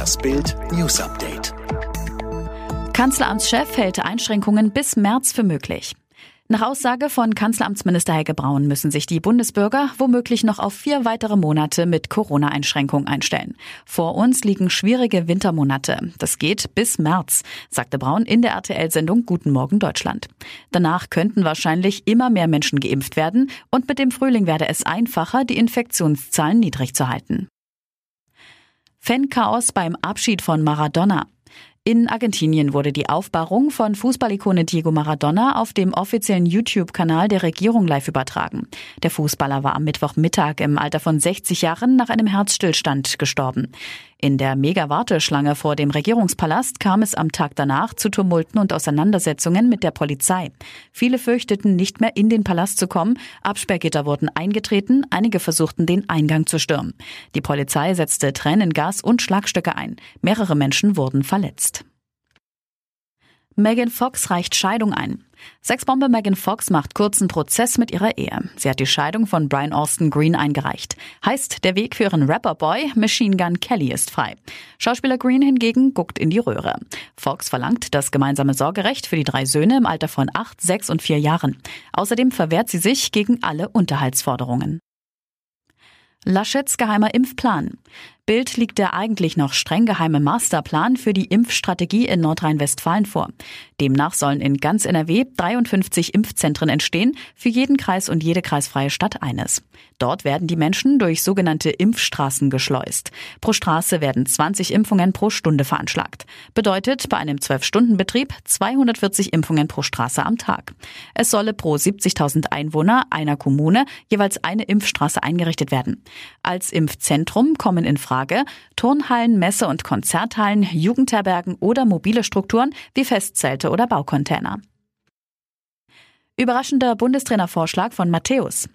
Das Bild News Update. Kanzleramtschef hält Einschränkungen bis März für möglich. Nach Aussage von Kanzleramtsminister Helge Braun müssen sich die Bundesbürger womöglich noch auf vier weitere Monate mit Corona-Einschränkungen einstellen. Vor uns liegen schwierige Wintermonate. Das geht bis März, sagte Braun in der RTL-Sendung Guten Morgen Deutschland. Danach könnten wahrscheinlich immer mehr Menschen geimpft werden und mit dem Frühling werde es einfacher, die Infektionszahlen niedrig zu halten. Fan-Chaos beim Abschied von Maradona. In Argentinien wurde die Aufbahrung von Fußballikone Diego Maradona auf dem offiziellen YouTube-Kanal der Regierung live übertragen. Der Fußballer war am Mittwochmittag im Alter von 60 Jahren nach einem Herzstillstand gestorben. In der Mega-Warteschlange vor dem Regierungspalast kam es am Tag danach zu Tumulten und Auseinandersetzungen mit der Polizei. Viele fürchteten, nicht mehr in den Palast zu kommen. Absperrgitter wurden eingetreten, einige versuchten, den Eingang zu stürmen. Die Polizei setzte Tränengas und Schlagstöcke ein. Mehrere Menschen wurden verletzt. Megan Fox reicht Scheidung ein. Sexbombe Megan Fox macht kurzen Prozess mit ihrer Ehe. Sie hat die Scheidung von Brian Austin Green eingereicht. Heißt, der Weg für ihren Rapperboy Machine Gun Kelly ist frei. Schauspieler Green hingegen guckt in die Röhre. Fox verlangt das gemeinsame Sorgerecht für die drei Söhne im Alter von acht, sechs und vier Jahren. Außerdem verwehrt sie sich gegen alle Unterhaltsforderungen. Laschets geheimer Impfplan. Bild liegt der eigentlich noch streng geheime Masterplan für die Impfstrategie in Nordrhein-Westfalen vor. Demnach sollen in ganz NRW 53 Impfzentren entstehen, für jeden Kreis und jede kreisfreie Stadt eines. Dort werden die Menschen durch sogenannte Impfstraßen geschleust. Pro Straße werden 20 Impfungen pro Stunde veranschlagt. Bedeutet bei einem 12-Stunden-Betrieb 240 Impfungen pro Straße am Tag. Es solle pro 70.000 Einwohner einer Kommune jeweils eine Impfstraße eingerichtet werden. Als Impfzentrum kommen in Turnhallen, Messe- und Konzerthallen, Jugendherbergen oder mobile Strukturen wie Festzelte oder Baucontainer. Überraschender Bundestrainervorschlag von Matthäus.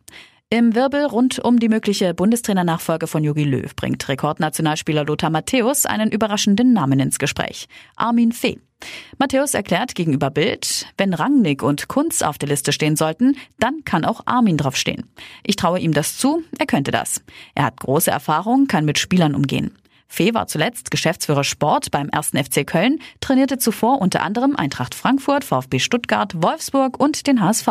Im Wirbel rund um die mögliche Bundestrainernachfolge von Jogi Löw bringt Rekordnationalspieler Lothar Matthäus einen überraschenden Namen ins Gespräch. Armin Fee. Matthäus erklärt gegenüber Bild, wenn Rangnick und Kunz auf der Liste stehen sollten, dann kann auch Armin draufstehen. Ich traue ihm das zu, er könnte das. Er hat große Erfahrung, kann mit Spielern umgehen. Fee war zuletzt Geschäftsführer Sport beim 1. FC Köln, trainierte zuvor unter anderem Eintracht Frankfurt, VfB Stuttgart, Wolfsburg und den HSV.